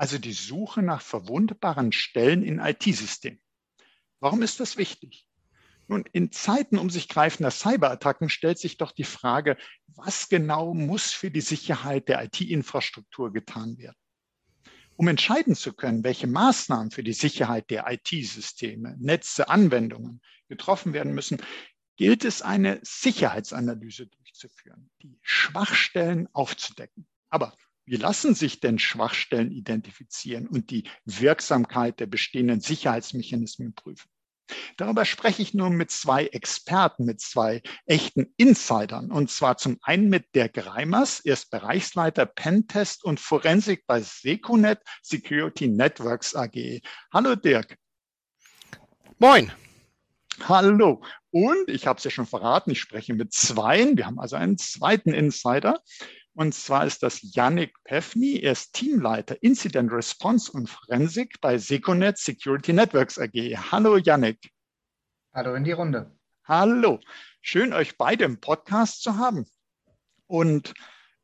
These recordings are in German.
also die Suche nach verwundbaren Stellen in IT-Systemen. Warum ist das wichtig? Nun, in Zeiten um sich greifender Cyberattacken stellt sich doch die Frage, was genau muss für die Sicherheit der IT-Infrastruktur getan werden? Um entscheiden zu können, welche Maßnahmen für die Sicherheit der IT-Systeme, Netze, Anwendungen getroffen werden müssen, gilt es, eine Sicherheitsanalyse durchzuführen, die Schwachstellen aufzudecken. Aber wie lassen sich denn Schwachstellen identifizieren und die Wirksamkeit der bestehenden Sicherheitsmechanismen prüfen? Darüber spreche ich nun mit zwei Experten, mit zwei echten Insidern. Und zwar zum einen mit Dirk Reimers, er ist Bereichsleiter Pentest und Forensik bei Secunet Security Networks AG. Hallo Dirk. Moin. Hallo. Und ich habe es ja schon verraten, ich spreche mit zweien. Wir haben also einen zweiten Insider. Und zwar ist das Yannick Pefni. Er ist Teamleiter Incident Response und Forensik bei Seconet Security Networks AG. Hallo Yannick. Hallo in die Runde. Hallo. Schön, euch beide im Podcast zu haben. Und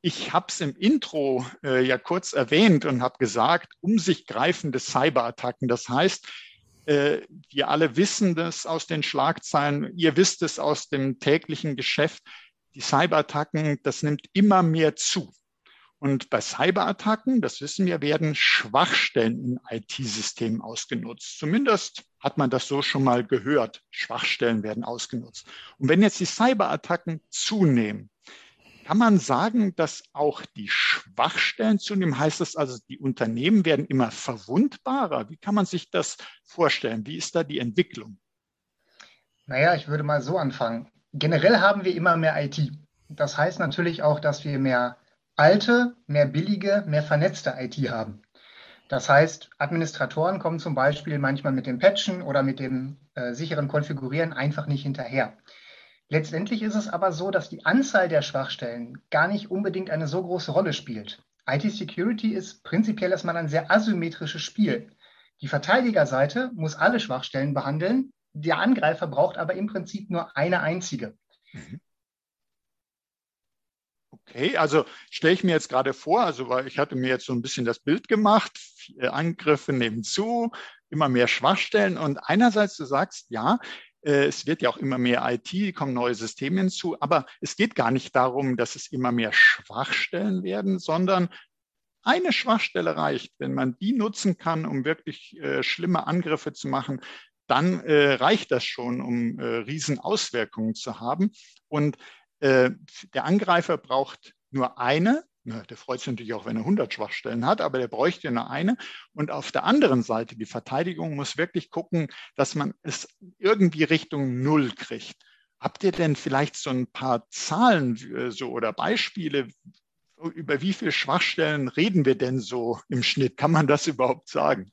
ich habe es im Intro äh, ja kurz erwähnt und habe gesagt, um sich greifende Cyberattacken. Das heißt, äh, wir alle wissen das aus den Schlagzeilen, ihr wisst es aus dem täglichen Geschäft die Cyberattacken, das nimmt immer mehr zu. Und bei Cyberattacken, das wissen wir, werden Schwachstellen in IT-Systemen ausgenutzt. Zumindest hat man das so schon mal gehört. Schwachstellen werden ausgenutzt. Und wenn jetzt die Cyberattacken zunehmen, kann man sagen, dass auch die Schwachstellen zunehmen? Heißt das also, die Unternehmen werden immer verwundbarer? Wie kann man sich das vorstellen? Wie ist da die Entwicklung? Naja, ich würde mal so anfangen generell haben wir immer mehr IT. Das heißt natürlich auch, dass wir mehr alte, mehr billige, mehr vernetzte IT haben. Das heißt, Administratoren kommen zum Beispiel manchmal mit dem Patchen oder mit dem äh, sicheren Konfigurieren einfach nicht hinterher. Letztendlich ist es aber so, dass die Anzahl der Schwachstellen gar nicht unbedingt eine so große Rolle spielt. IT-Security ist prinzipiell erstmal ein sehr asymmetrisches Spiel. Die Verteidigerseite muss alle Schwachstellen behandeln, der Angreifer braucht aber im Prinzip nur eine einzige. Mhm. Okay, also stelle ich mir jetzt gerade vor, also weil ich hatte mir jetzt so ein bisschen das Bild gemacht, Angriffe nehmen zu, immer mehr Schwachstellen und einerseits du sagst, ja, äh, es wird ja auch immer mehr IT, kommen neue Systeme hinzu, aber es geht gar nicht darum, dass es immer mehr Schwachstellen werden, sondern eine Schwachstelle reicht. Wenn man die nutzen kann, um wirklich äh, schlimme Angriffe zu machen, dann äh, reicht das schon, um äh, Riesenauswirkungen zu haben. Und äh, der Angreifer braucht nur eine. Der freut sich natürlich auch, wenn er 100 Schwachstellen hat, aber der bräuchte nur eine. Und auf der anderen Seite, die Verteidigung muss wirklich gucken, dass man es irgendwie Richtung Null kriegt. Habt ihr denn vielleicht so ein paar Zahlen äh, so oder Beispiele, über wie viele Schwachstellen reden wir denn so im Schnitt? Kann man das überhaupt sagen?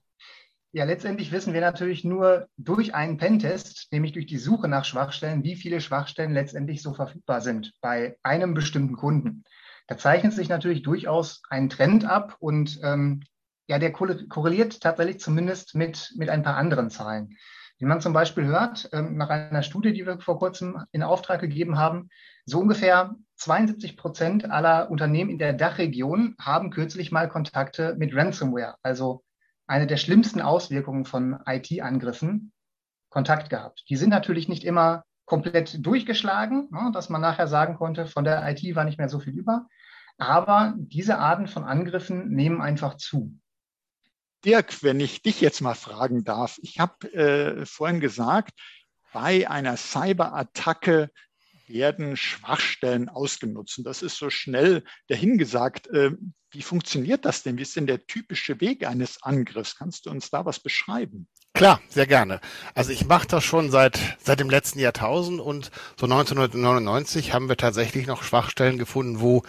Ja, letztendlich wissen wir natürlich nur durch einen Pentest, nämlich durch die Suche nach Schwachstellen, wie viele Schwachstellen letztendlich so verfügbar sind bei einem bestimmten Kunden. Da zeichnet sich natürlich durchaus ein Trend ab und ähm, ja, der korreliert tatsächlich zumindest mit, mit ein paar anderen Zahlen. Wie man zum Beispiel hört, ähm, nach einer Studie, die wir vor kurzem in Auftrag gegeben haben, so ungefähr 72 Prozent aller Unternehmen in der Dachregion haben kürzlich mal Kontakte mit Ransomware, also eine der schlimmsten Auswirkungen von IT-Angriffen Kontakt gehabt. Die sind natürlich nicht immer komplett durchgeschlagen, ne, dass man nachher sagen konnte, von der IT war nicht mehr so viel über. Aber diese Arten von Angriffen nehmen einfach zu. Dirk, wenn ich dich jetzt mal fragen darf, ich habe äh, vorhin gesagt, bei einer Cyberattacke werden Schwachstellen ausgenutzt. Und das ist so schnell dahingesagt. Äh, wie funktioniert das denn? Wie ist denn der typische Weg eines Angriffs? Kannst du uns da was beschreiben? Klar, sehr gerne. Also ich mache das schon seit seit dem letzten Jahrtausend und so 1999 haben wir tatsächlich noch Schwachstellen gefunden, wo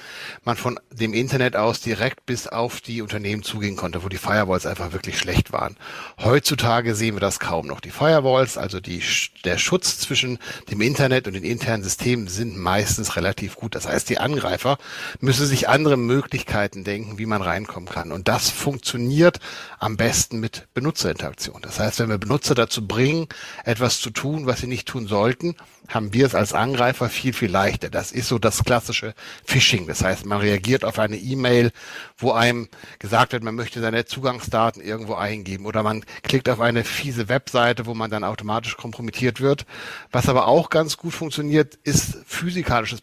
man von dem Internet aus direkt bis auf die Unternehmen zugehen konnte, wo die Firewalls einfach wirklich schlecht waren. Heutzutage sehen wir das kaum noch. Die Firewalls, also die, der Schutz zwischen dem Internet und den internen Systemen sind meistens relativ gut. Das heißt, die Angreifer müssen sich andere Möglichkeiten denken, wie man reinkommen kann. Und das funktioniert am besten mit Benutzerinteraktion. Das heißt, heißt, wenn wir Benutzer dazu bringen, etwas zu tun, was sie nicht tun sollten, haben wir es als Angreifer viel, viel leichter. Das ist so das klassische Phishing. Das heißt, man reagiert auf eine E-Mail, wo einem gesagt wird, man möchte seine Zugangsdaten irgendwo eingeben oder man klickt auf eine fiese Webseite, wo man dann automatisch kompromittiert wird. Was aber auch ganz gut funktioniert, ist physikalisches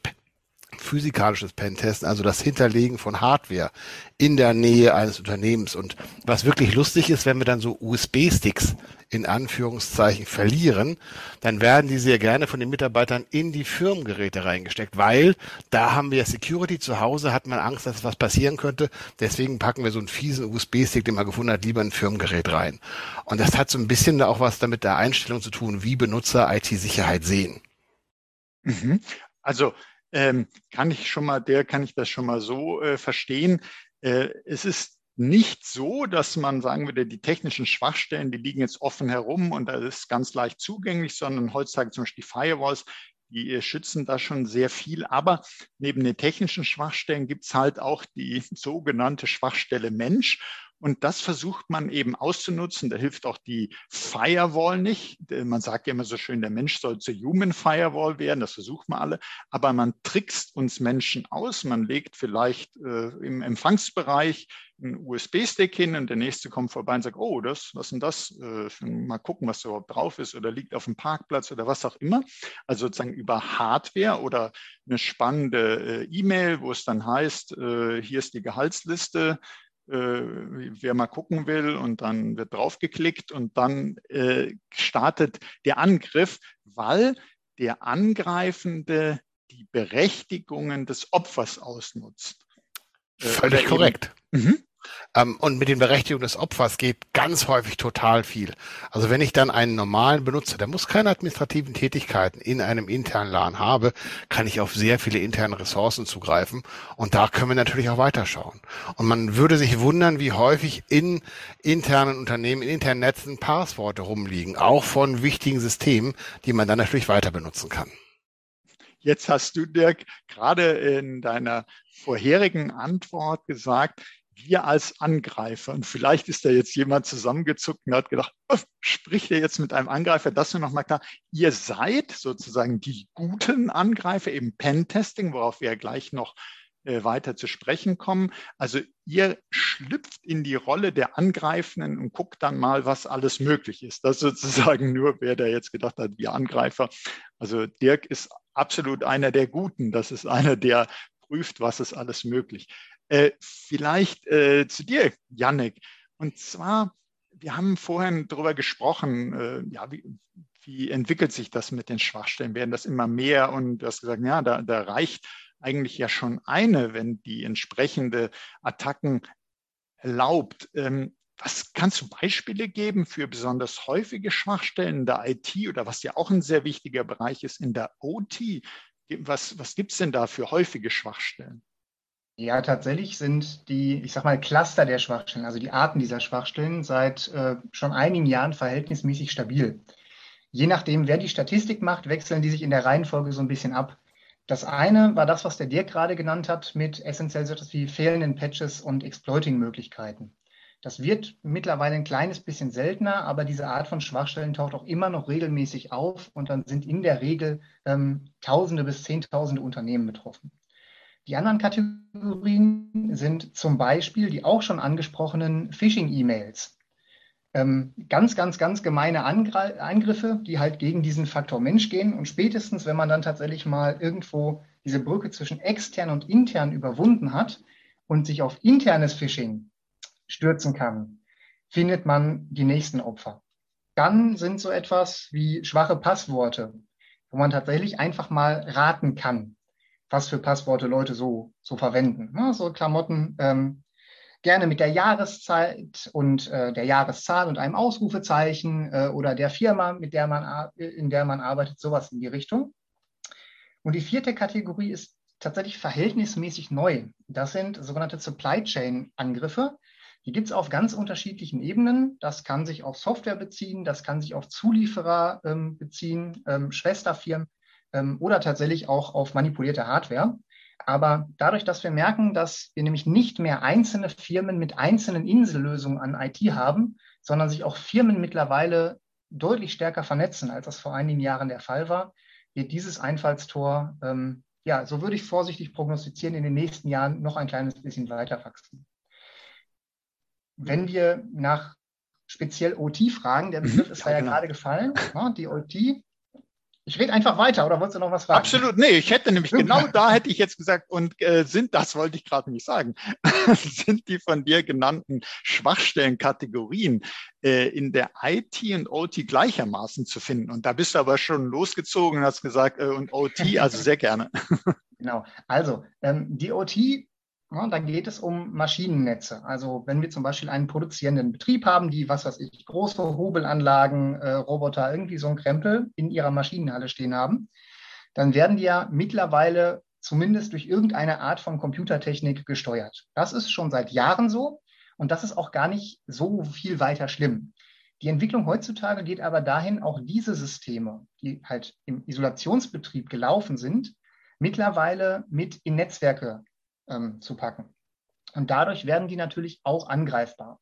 physikalisches Pentesten, also das Hinterlegen von Hardware in der Nähe eines Unternehmens. Und was wirklich lustig ist, wenn wir dann so USB-Sticks in Anführungszeichen verlieren, dann werden die sehr gerne von den Mitarbeitern in die Firmengeräte reingesteckt, weil da haben wir ja Security zu Hause, hat man Angst, dass was passieren könnte. Deswegen packen wir so einen fiesen USB-Stick, den man gefunden hat, lieber in ein Firmengerät rein. Und das hat so ein bisschen auch was damit der Einstellung zu tun, wie Benutzer IT-Sicherheit sehen. Mhm. Also ähm, kann ich schon mal, der kann ich das schon mal so äh, verstehen. Äh, es ist nicht so, dass man sagen würde, die technischen Schwachstellen, die liegen jetzt offen herum und das ist ganz leicht zugänglich, sondern heutzutage zum Beispiel die Firewalls, die äh, schützen da schon sehr viel. Aber neben den technischen Schwachstellen gibt es halt auch die sogenannte Schwachstelle Mensch. Und das versucht man eben auszunutzen. Da hilft auch die Firewall nicht. Man sagt ja immer so schön, der Mensch soll zur Human Firewall werden. Das versucht man alle. Aber man trickst uns Menschen aus. Man legt vielleicht äh, im Empfangsbereich einen USB-Stick hin und der nächste kommt vorbei und sagt, oh, das, was ist denn das? Äh, mal gucken, was da überhaupt drauf ist oder liegt auf dem Parkplatz oder was auch immer. Also sozusagen über Hardware oder eine spannende äh, E-Mail, wo es dann heißt, äh, hier ist die Gehaltsliste äh, wer mal gucken will und dann wird draufgeklickt und dann äh, startet der Angriff, weil der Angreifende die Berechtigungen des Opfers ausnutzt. Äh, Völlig korrekt. Mhm. Ähm, und mit den Berechtigungen des Opfers geht ganz häufig total viel. Also wenn ich dann einen normalen Benutzer, der muss keine administrativen Tätigkeiten in einem internen LAN habe, kann ich auf sehr viele interne Ressourcen zugreifen. Und da können wir natürlich auch weiterschauen. Und man würde sich wundern, wie häufig in internen Unternehmen, in internen Netzen Passworte rumliegen, auch von wichtigen Systemen, die man dann natürlich weiter benutzen kann. Jetzt hast du, Dirk, gerade in deiner vorherigen Antwort gesagt, wir als Angreifer. Und vielleicht ist da jetzt jemand zusammengezuckt und hat gedacht, oh, spricht er jetzt mit einem Angreifer? Das nur nochmal klar. Ihr seid sozusagen die guten Angreifer, eben Pentesting, worauf wir ja gleich noch äh, weiter zu sprechen kommen. Also ihr schlüpft in die Rolle der Angreifenden und guckt dann mal, was alles möglich ist. Das sozusagen nur, wer da jetzt gedacht hat, wir Angreifer. Also Dirk ist absolut einer der Guten. Das ist einer, der prüft, was ist alles möglich. Äh, vielleicht äh, zu dir, Yannick. Und zwar, wir haben vorhin darüber gesprochen, äh, ja, wie, wie, entwickelt sich das mit den Schwachstellen? Werden das immer mehr? Und du hast gesagt, ja, da, da reicht eigentlich ja schon eine, wenn die entsprechende Attacken erlaubt. Ähm, was kannst du Beispiele geben für besonders häufige Schwachstellen in der IT oder was ja auch ein sehr wichtiger Bereich ist in der OT? Was, was gibt es denn da für häufige Schwachstellen? Ja, tatsächlich sind die, ich sag mal, Cluster der Schwachstellen, also die Arten dieser Schwachstellen, seit äh, schon einigen Jahren verhältnismäßig stabil. Je nachdem, wer die Statistik macht, wechseln die sich in der Reihenfolge so ein bisschen ab. Das eine war das, was der Dirk gerade genannt hat, mit essentiell so etwas wie fehlenden Patches und Exploiting-Möglichkeiten. Das wird mittlerweile ein kleines bisschen seltener, aber diese Art von Schwachstellen taucht auch immer noch regelmäßig auf und dann sind in der Regel ähm, Tausende bis Zehntausende Unternehmen betroffen. Die anderen Kategorien sind zum Beispiel die auch schon angesprochenen Phishing-E-Mails. Ähm, ganz, ganz, ganz gemeine Angr Eingriffe, die halt gegen diesen Faktor Mensch gehen. Und spätestens, wenn man dann tatsächlich mal irgendwo diese Brücke zwischen extern und intern überwunden hat und sich auf internes Phishing stürzen kann, findet man die nächsten Opfer. Dann sind so etwas wie schwache Passworte, wo man tatsächlich einfach mal raten kann was für Passworte Leute so, so verwenden. Ne? So Klamotten, ähm, gerne mit der Jahreszeit und äh, der Jahreszahl und einem Ausrufezeichen äh, oder der Firma, mit der man, in der man arbeitet, sowas in die Richtung. Und die vierte Kategorie ist tatsächlich verhältnismäßig neu. Das sind sogenannte Supply Chain Angriffe. Die gibt es auf ganz unterschiedlichen Ebenen. Das kann sich auf Software beziehen, das kann sich auf Zulieferer ähm, beziehen, ähm, Schwesterfirmen ähm, oder tatsächlich auch auf manipulierte Hardware. Aber dadurch, dass wir merken, dass wir nämlich nicht mehr einzelne Firmen mit einzelnen Insellösungen an IT haben, sondern sich auch Firmen mittlerweile deutlich stärker vernetzen, als das vor einigen Jahren der Fall war, wird dieses Einfallstor, ähm, ja, so würde ich vorsichtig prognostizieren, in den nächsten Jahren noch ein kleines bisschen weiter wachsen. Wenn wir nach speziell OT fragen, der Begriff ist ja, ja genau. gerade gefallen, ne, die OT ich rede einfach weiter, oder wolltest du noch was fragen? Absolut, nee, ich hätte nämlich genau da hätte ich jetzt gesagt, und äh, sind, das wollte ich gerade nicht sagen, sind die von dir genannten Schwachstellenkategorien äh, in der IT und OT gleichermaßen zu finden. Und da bist du aber schon losgezogen und hast gesagt, äh, und OT, also sehr gerne. Genau, also ähm, die OT ja, dann geht es um Maschinennetze. Also wenn wir zum Beispiel einen produzierenden Betrieb haben, die, was weiß ich, große Hobelanlagen, äh, Roboter, irgendwie so ein Krempel in ihrer Maschinenhalle stehen haben, dann werden die ja mittlerweile zumindest durch irgendeine Art von Computertechnik gesteuert. Das ist schon seit Jahren so und das ist auch gar nicht so viel weiter schlimm. Die Entwicklung heutzutage geht aber dahin, auch diese Systeme, die halt im Isolationsbetrieb gelaufen sind, mittlerweile mit in Netzwerke ähm, zu packen. Und dadurch werden die natürlich auch angreifbar.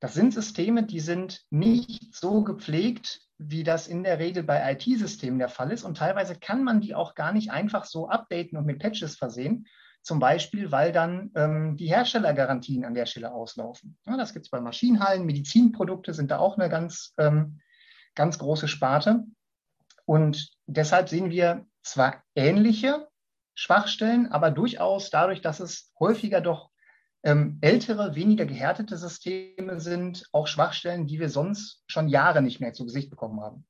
Das sind Systeme, die sind nicht so gepflegt, wie das in der Regel bei IT-Systemen der Fall ist. Und teilweise kann man die auch gar nicht einfach so updaten und mit Patches versehen. Zum Beispiel, weil dann ähm, die Herstellergarantien an der Stelle auslaufen. Ja, das gibt es bei Maschinenhallen, Medizinprodukte sind da auch eine ganz, ähm, ganz große Sparte. Und deshalb sehen wir zwar ähnliche Schwachstellen, aber durchaus dadurch, dass es häufiger doch ähm, ältere, weniger gehärtete Systeme sind, auch Schwachstellen, die wir sonst schon Jahre nicht mehr zu Gesicht bekommen haben.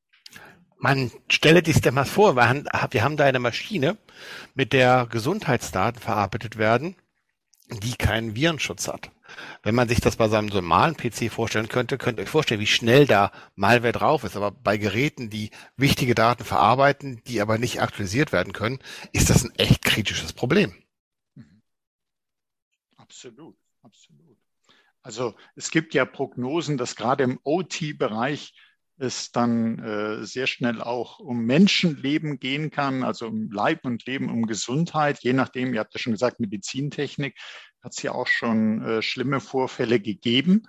Man stelle sich das mal vor, wir haben, wir haben da eine Maschine, mit der Gesundheitsdaten verarbeitet werden, die keinen Virenschutz hat. Wenn man sich das bei seinem normalen PC vorstellen könnte, könnt ihr euch vorstellen, wie schnell da Malware drauf ist. Aber bei Geräten, die wichtige Daten verarbeiten, die aber nicht aktualisiert werden können, ist das ein echt kritisches Problem. Mhm. Absolut, absolut. Also es gibt ja Prognosen, dass gerade im OT-Bereich es dann äh, sehr schnell auch um Menschenleben gehen kann, also um Leib und Leben, um Gesundheit, je nachdem, ihr habt ja schon gesagt, Medizintechnik, hat es ja auch schon äh, schlimme Vorfälle gegeben.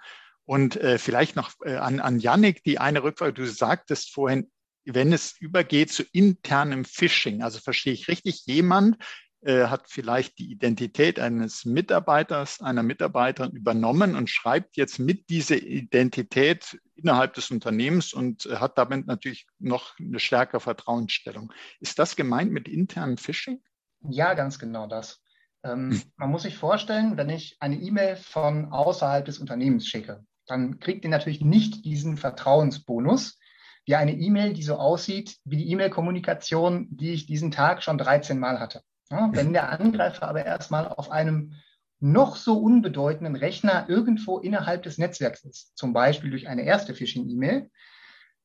Und äh, vielleicht noch äh, an, an Yannick die eine Rückfrage. Du sagtest vorhin, wenn es übergeht zu internem Phishing, also verstehe ich richtig, jemand äh, hat vielleicht die Identität eines Mitarbeiters, einer Mitarbeiterin übernommen und schreibt jetzt mit dieser Identität innerhalb des Unternehmens und äh, hat damit natürlich noch eine stärkere Vertrauensstellung. Ist das gemeint mit internem Phishing? Ja, ganz genau das. Ähm, hm. man muss sich vorstellen, wenn ich eine E-Mail von außerhalb des Unternehmens schicke, dann kriegt ihr natürlich nicht diesen Vertrauensbonus wie eine E-Mail, die so aussieht wie die E-Mail-Kommunikation, die ich diesen Tag schon 13 Mal hatte. Ja, wenn der Angreifer aber erstmal auf einem noch so unbedeutenden Rechner irgendwo innerhalb des Netzwerks ist, zum Beispiel durch eine erste Phishing-E-Mail,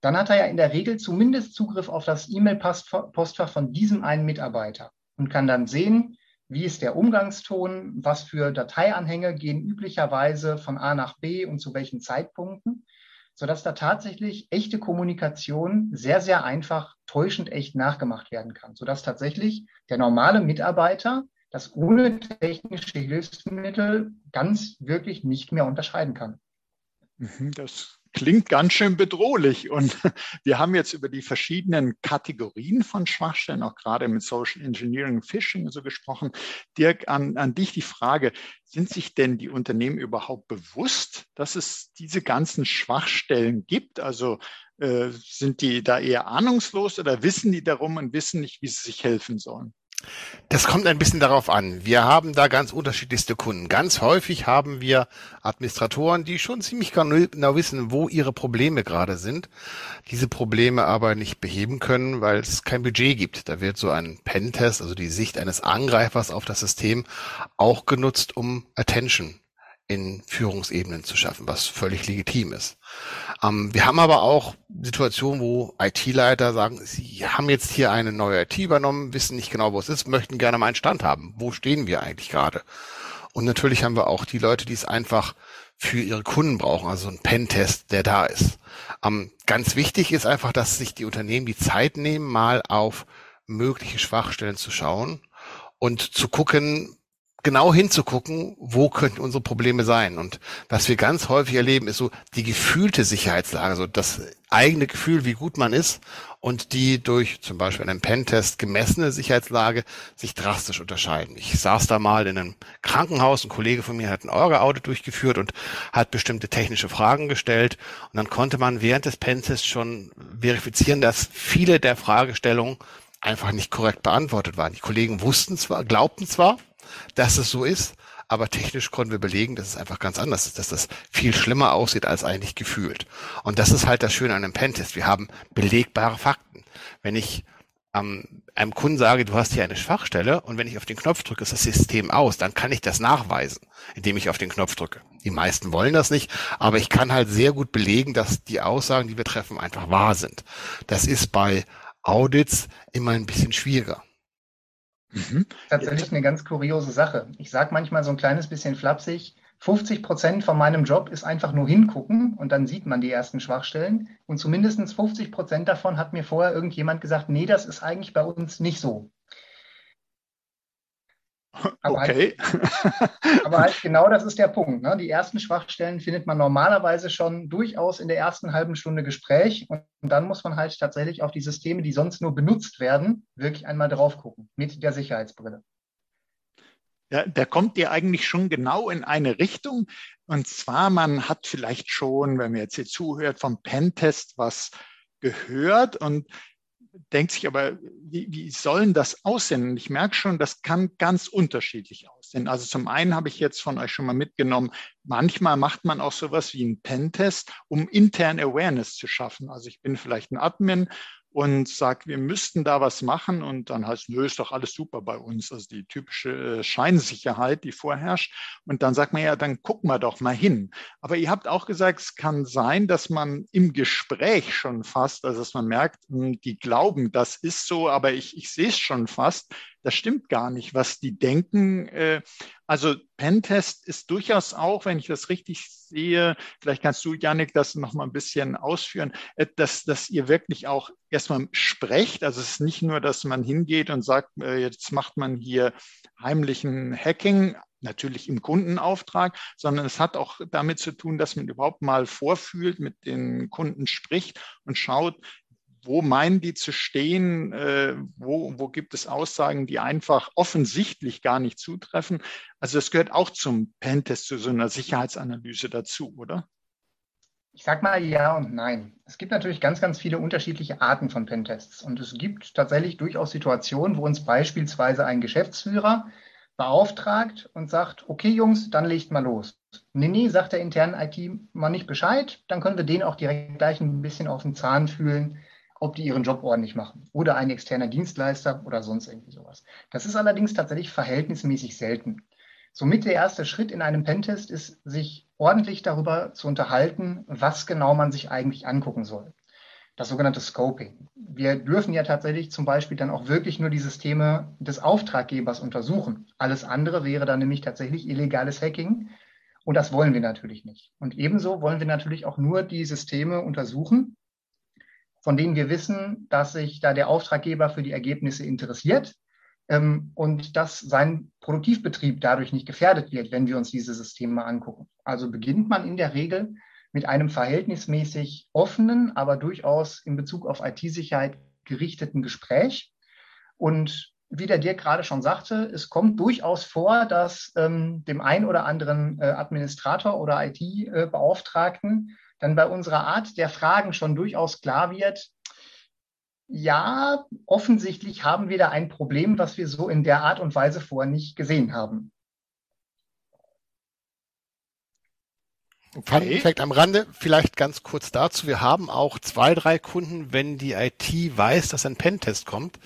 dann hat er ja in der Regel zumindest Zugriff auf das E-Mail-Postfach von diesem einen Mitarbeiter und kann dann sehen, wie ist der Umgangston? Was für Dateianhänge gehen üblicherweise von A nach B und zu welchen Zeitpunkten? Sodass da tatsächlich echte Kommunikation sehr, sehr einfach täuschend echt nachgemacht werden kann. Sodass tatsächlich der normale Mitarbeiter das ohne technische Hilfsmittel ganz wirklich nicht mehr unterscheiden kann. Mhm, das klingt ganz schön bedrohlich. Und wir haben jetzt über die verschiedenen Kategorien von Schwachstellen, auch gerade mit Social Engineering, Phishing so gesprochen. Dirk, an, an dich die Frage, sind sich denn die Unternehmen überhaupt bewusst, dass es diese ganzen Schwachstellen gibt? Also äh, sind die da eher ahnungslos oder wissen die darum und wissen nicht, wie sie sich helfen sollen? Das kommt ein bisschen darauf an. Wir haben da ganz unterschiedlichste Kunden. Ganz häufig haben wir Administratoren, die schon ziemlich genau wissen, wo ihre Probleme gerade sind, diese Probleme aber nicht beheben können, weil es kein Budget gibt. Da wird so ein Pentest, also die Sicht eines Angreifers auf das System, auch genutzt, um Attention in Führungsebenen zu schaffen, was völlig legitim ist. Ähm, wir haben aber auch Situationen, wo IT-Leiter sagen, sie haben jetzt hier eine neue IT übernommen, wissen nicht genau, wo es ist, möchten gerne mal einen Stand haben. Wo stehen wir eigentlich gerade? Und natürlich haben wir auch die Leute, die es einfach für ihre Kunden brauchen, also ein Pentest, der da ist. Ähm, ganz wichtig ist einfach, dass sich die Unternehmen die Zeit nehmen, mal auf mögliche Schwachstellen zu schauen und zu gucken, genau hinzugucken, wo könnten unsere Probleme sein. Und was wir ganz häufig erleben, ist so die gefühlte Sicherheitslage, so das eigene Gefühl, wie gut man ist und die durch zum Beispiel einen Pentest gemessene Sicherheitslage sich drastisch unterscheiden. Ich saß da mal in einem Krankenhaus, ein Kollege von mir hat ein Orga-Audit durchgeführt und hat bestimmte technische Fragen gestellt und dann konnte man während des Pentests schon verifizieren, dass viele der Fragestellungen einfach nicht korrekt beantwortet waren. Die Kollegen wussten zwar, glaubten zwar, dass es so ist, aber technisch konnten wir belegen, dass es einfach ganz anders ist, dass das viel schlimmer aussieht als eigentlich gefühlt. Und das ist halt das Schöne an einem Pentest. Wir haben belegbare Fakten. Wenn ich ähm, einem Kunden sage, du hast hier eine Schwachstelle und wenn ich auf den Knopf drücke, ist das System aus, dann kann ich das nachweisen, indem ich auf den Knopf drücke. Die meisten wollen das nicht, aber ich kann halt sehr gut belegen, dass die Aussagen, die wir treffen, einfach wahr sind. Das ist bei Audits immer ein bisschen schwieriger. Mhm. Tatsächlich eine ganz kuriose Sache. Ich sage manchmal so ein kleines bisschen flapsig, 50 Prozent von meinem Job ist einfach nur hingucken und dann sieht man die ersten Schwachstellen. Und zumindest 50 Prozent davon hat mir vorher irgendjemand gesagt, nee, das ist eigentlich bei uns nicht so. Aber okay. Halt, aber halt genau das ist der Punkt. Ne? Die ersten Schwachstellen findet man normalerweise schon durchaus in der ersten halben Stunde Gespräch. Und, dann muss man halt tatsächlich auf die Systeme, die sonst nur benutzt werden, wirklich einmal drauf gucken mit der Sicherheitsbrille. Ja, der kommt dir eigentlich schon genau in eine Richtung. Und zwar, man hat vielleicht schon, wenn man jetzt hier zuhört, vom Pentest was gehört und denkt sich aber, wie, wie sollen das aussehen? Und ich merke schon, das kann ganz unterschiedlich aussehen. Also zum einen habe ich jetzt von euch schon mal mitgenommen, manchmal macht man auch sowas wie einen Pentest, um interne Awareness zu schaffen. Also ich bin vielleicht ein Admin und sagt, wir müssten da was machen und dann heißt, nö, ist doch alles super bei uns. Also die typische äh, Scheinsicherheit, die vorherrscht. Und dann sagt man ja, dann gucken wir doch mal hin. Aber ihr habt auch gesagt, es kann sein, dass man im Gespräch schon fast, also dass man merkt, hm, die glauben, das ist so, aber ich, ich sehe es schon fast. Das stimmt gar nicht, was die denken. Äh, also Pentest ist durchaus auch, wenn ich das richtig sehe, vielleicht kannst du, Janik, das noch mal ein bisschen ausführen, äh, dass, dass ihr wirklich auch erstmal sprecht. Also es ist nicht nur, dass man hingeht und sagt, äh, jetzt macht man hier heimlichen Hacking, natürlich im Kundenauftrag, sondern es hat auch damit zu tun, dass man überhaupt mal vorfühlt, mit den Kunden spricht und schaut, wo meinen die zu stehen? Äh, wo, wo gibt es Aussagen, die einfach offensichtlich gar nicht zutreffen? Also das gehört auch zum Pentest, zu so einer Sicherheitsanalyse dazu, oder? Ich sage mal ja und nein. Es gibt natürlich ganz, ganz viele unterschiedliche Arten von Pentests. Und es gibt tatsächlich durchaus Situationen, wo uns beispielsweise ein Geschäftsführer beauftragt und sagt, okay Jungs, dann legt mal los. Nee, nee, sagt der internen IT mal nicht Bescheid, dann können wir den auch direkt gleich ein bisschen auf den Zahn fühlen, ob die ihren Job ordentlich machen oder ein externer Dienstleister oder sonst irgendwie sowas. Das ist allerdings tatsächlich verhältnismäßig selten. Somit der erste Schritt in einem Pentest ist, sich ordentlich darüber zu unterhalten, was genau man sich eigentlich angucken soll. Das sogenannte Scoping. Wir dürfen ja tatsächlich zum Beispiel dann auch wirklich nur die Systeme des Auftraggebers untersuchen. Alles andere wäre dann nämlich tatsächlich illegales Hacking. Und das wollen wir natürlich nicht. Und ebenso wollen wir natürlich auch nur die Systeme untersuchen, von denen wir wissen, dass sich da der Auftraggeber für die Ergebnisse interessiert ähm, und dass sein Produktivbetrieb dadurch nicht gefährdet wird, wenn wir uns diese Systeme angucken. Also beginnt man in der Regel mit einem verhältnismäßig offenen, aber durchaus in Bezug auf IT-Sicherheit gerichteten Gespräch. Und wie der Dirk gerade schon sagte, es kommt durchaus vor, dass ähm, dem einen oder anderen äh, Administrator oder IT-Beauftragten dann bei unserer Art der Fragen schon durchaus klar wird, ja, offensichtlich haben wir da ein Problem, was wir so in der Art und Weise vorher nicht gesehen haben. Okay. Fun am Rande, vielleicht ganz kurz dazu. Wir haben auch zwei, drei Kunden, wenn die IT weiß, dass ein Pentest kommt,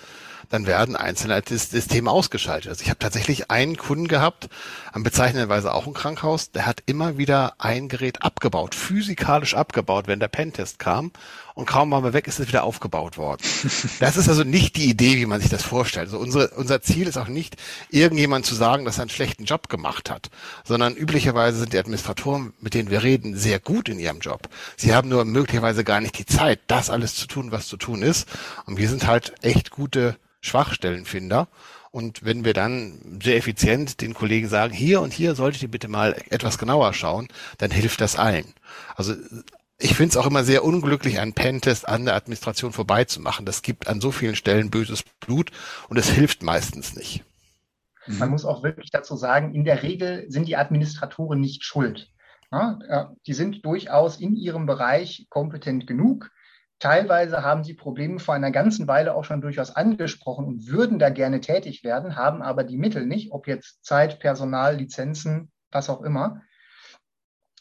dann werden einzelne Systeme ausgeschaltet. Also ich habe tatsächlich einen Kunden gehabt, am bezeichnenderweise auch ein Krankenhaus, der hat immer wieder ein Gerät abgebaut, physikalisch abgebaut, wenn der Pentest kam und kaum waren wir weg, ist es wieder aufgebaut worden. Das ist also nicht die Idee, wie man sich das vorstellt. Also unsere, unser Ziel ist auch nicht, irgendjemand zu sagen, dass er einen schlechten Job gemacht hat, sondern üblicherweise sind die Administratoren, mit denen wir reden, sehr gut in ihrem Job. Sie haben nur möglicherweise gar nicht die Zeit, das alles zu tun, was zu tun ist. Und wir sind halt echt gute Schwachstellenfinder. Und wenn wir dann sehr effizient den Kollegen sagen, hier und hier solltet ihr bitte mal etwas genauer schauen, dann hilft das allen. Also ich finde es auch immer sehr unglücklich, einen Pentest an der Administration vorbeizumachen. Das gibt an so vielen Stellen böses Blut und es hilft meistens nicht. Man muss auch wirklich dazu sagen, in der Regel sind die Administratoren nicht schuld. Äh, die sind durchaus in ihrem Bereich kompetent genug. Teilweise haben sie Probleme vor einer ganzen Weile auch schon durchaus angesprochen und würden da gerne tätig werden, haben aber die Mittel nicht, ob jetzt Zeit, Personal, Lizenzen, was auch immer.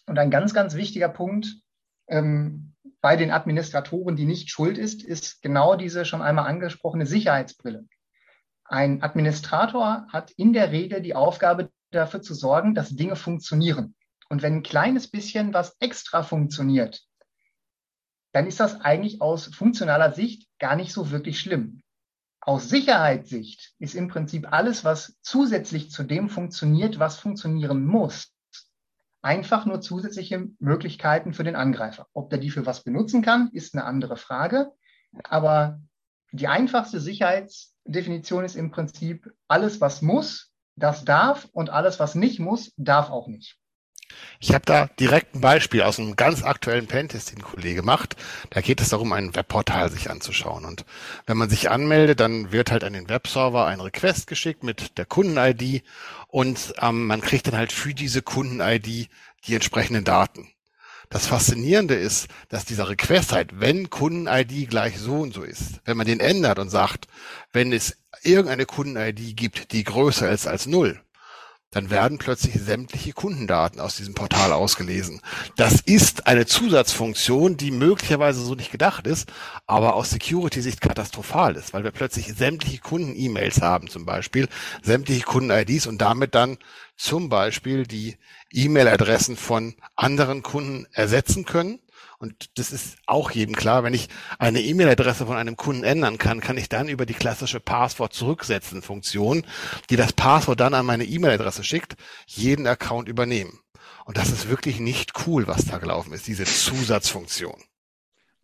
Und ein ganz, ganz wichtiger Punkt, ähm, bei den Administratoren, die nicht schuld ist, ist genau diese schon einmal angesprochene Sicherheitsbrille. Ein Administrator hat in der Regel die Aufgabe, dafür zu sorgen, dass Dinge funktionieren. Und wenn ein kleines bisschen was extra funktioniert, dann ist das eigentlich aus funktionaler Sicht gar nicht so wirklich schlimm. Aus Sicherheitssicht ist im Prinzip alles, was zusätzlich zu dem funktioniert, was funktionieren muss, einfach nur zusätzliche Möglichkeiten für den Angreifer. Ob der die für was benutzen kann, ist eine andere Frage. Aber die einfachste Sicherheitsdefinition ist im Prinzip, alles, was muss, das darf und alles, was nicht muss, darf auch nicht. Ich habe da direkt ein Beispiel aus einem ganz aktuellen Pentest, den ein Kollege macht. Da geht es darum, ein Webportal sich anzuschauen. Und wenn man sich anmeldet, dann wird halt an den Webserver ein Request geschickt mit der Kunden-ID und ähm, man kriegt dann halt für diese Kunden-ID die entsprechenden Daten. Das Faszinierende ist, dass dieser Request halt, wenn Kunden-ID gleich so und so ist, wenn man den ändert und sagt, wenn es irgendeine Kunden-ID gibt, die größer ist als null, dann werden plötzlich sämtliche Kundendaten aus diesem Portal ausgelesen. Das ist eine Zusatzfunktion, die möglicherweise so nicht gedacht ist, aber aus Security-Sicht katastrophal ist, weil wir plötzlich sämtliche Kunden-E-Mails haben zum Beispiel, sämtliche Kunden-IDs und damit dann zum Beispiel die E-Mail-Adressen von anderen Kunden ersetzen können und das ist auch jedem klar, wenn ich eine E-Mail-Adresse von einem Kunden ändern kann, kann ich dann über die klassische Passwort zurücksetzen Funktion, die das Passwort dann an meine E-Mail-Adresse schickt, jeden Account übernehmen. Und das ist wirklich nicht cool, was da gelaufen ist, diese Zusatzfunktion.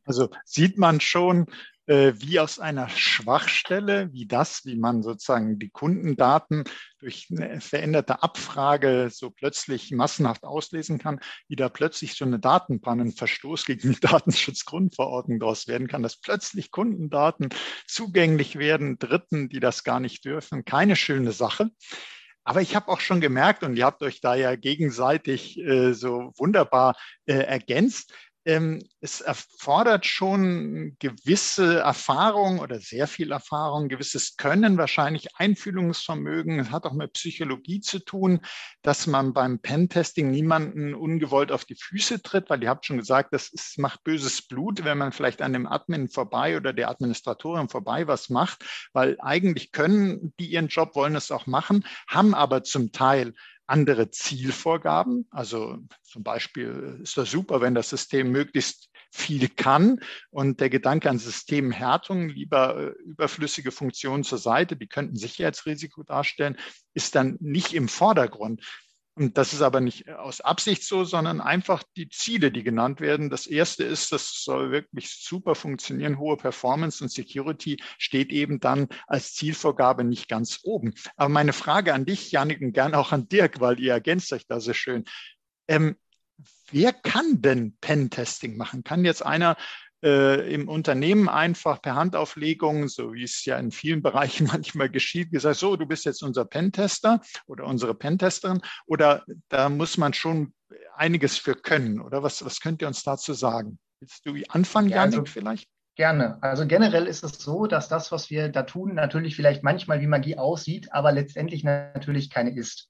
Also sieht man schon, äh, wie aus einer Schwachstelle, wie das, wie man sozusagen die Kundendaten durch eine veränderte Abfrage so plötzlich massenhaft auslesen kann, wie da plötzlich so eine Datenpanne, ein Verstoß gegen die Datenschutzgrundverordnung daraus werden kann, dass plötzlich Kundendaten zugänglich werden, Dritten, die das gar nicht dürfen. Keine schöne Sache. Aber ich habe auch schon gemerkt, und ihr habt euch da ja gegenseitig äh, so wunderbar äh, ergänzt, ähm, es erfordert schon gewisse Erfahrung oder sehr viel Erfahrung, gewisses Können, wahrscheinlich Einfühlungsvermögen. Es hat auch mit Psychologie zu tun, dass man beim Pentesting niemanden ungewollt auf die Füße tritt, weil ihr habt schon gesagt, das ist, macht böses Blut, wenn man vielleicht an dem Admin vorbei oder der Administratorin vorbei was macht, weil eigentlich können die ihren Job, wollen es auch machen, haben aber zum Teil andere Zielvorgaben. Also zum Beispiel ist das super, wenn das System möglichst viel kann und der Gedanke an Systemhärtung, lieber äh, überflüssige Funktionen zur Seite, die könnten Sicherheitsrisiko darstellen, ist dann nicht im Vordergrund. Und das ist aber nicht aus Absicht so, sondern einfach die Ziele, die genannt werden. Das erste ist, das soll wirklich super funktionieren. Hohe Performance und Security steht eben dann als Zielvorgabe nicht ganz oben. Aber meine Frage an dich, Janik, und gern auch an Dirk, weil ihr ergänzt euch da sehr schön. Ähm, wer kann denn Pen-Testing machen? Kann jetzt einer äh, im Unternehmen einfach per Handauflegung, so wie es ja in vielen Bereichen manchmal geschieht, gesagt, so, du bist jetzt unser Pentester oder unsere Pentesterin oder da muss man schon einiges für können oder was, was könnt ihr uns dazu sagen? Willst du anfangen, ja, also, vielleicht? Gerne. Also generell ist es so, dass das, was wir da tun, natürlich vielleicht manchmal wie Magie aussieht, aber letztendlich natürlich keine ist.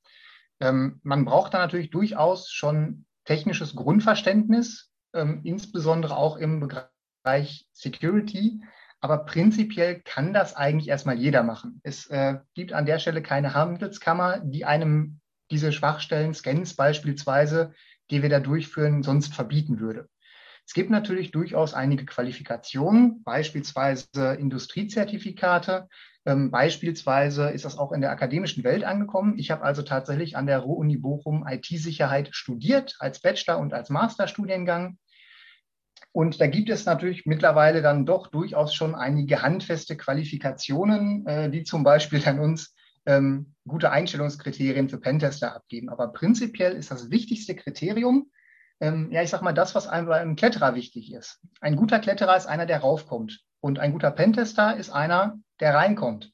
Ähm, man braucht da natürlich durchaus schon technisches Grundverständnis, ähm, insbesondere auch im Bereich Security. Aber prinzipiell kann das eigentlich erstmal jeder machen. Es äh, gibt an der Stelle keine Handelskammer, die einem diese Schwachstellen, Scans beispielsweise, die wir da durchführen, sonst verbieten würde. Es gibt natürlich durchaus einige Qualifikationen, beispielsweise Industriezertifikate. Ähm, beispielsweise ist das auch in der akademischen Welt angekommen. Ich habe also tatsächlich an der Ruhr-Uni Bochum IT-Sicherheit studiert, als Bachelor- und als Masterstudiengang. Und da gibt es natürlich mittlerweile dann doch durchaus schon einige handfeste Qualifikationen, äh, die zum Beispiel dann uns ähm, gute Einstellungskriterien für Pentester abgeben. Aber prinzipiell ist das wichtigste Kriterium, ähm, ja, ich sag mal, das, was einem bei einem Kletterer wichtig ist. Ein guter Kletterer ist einer, der raufkommt. Und ein guter Pentester ist einer, der reinkommt.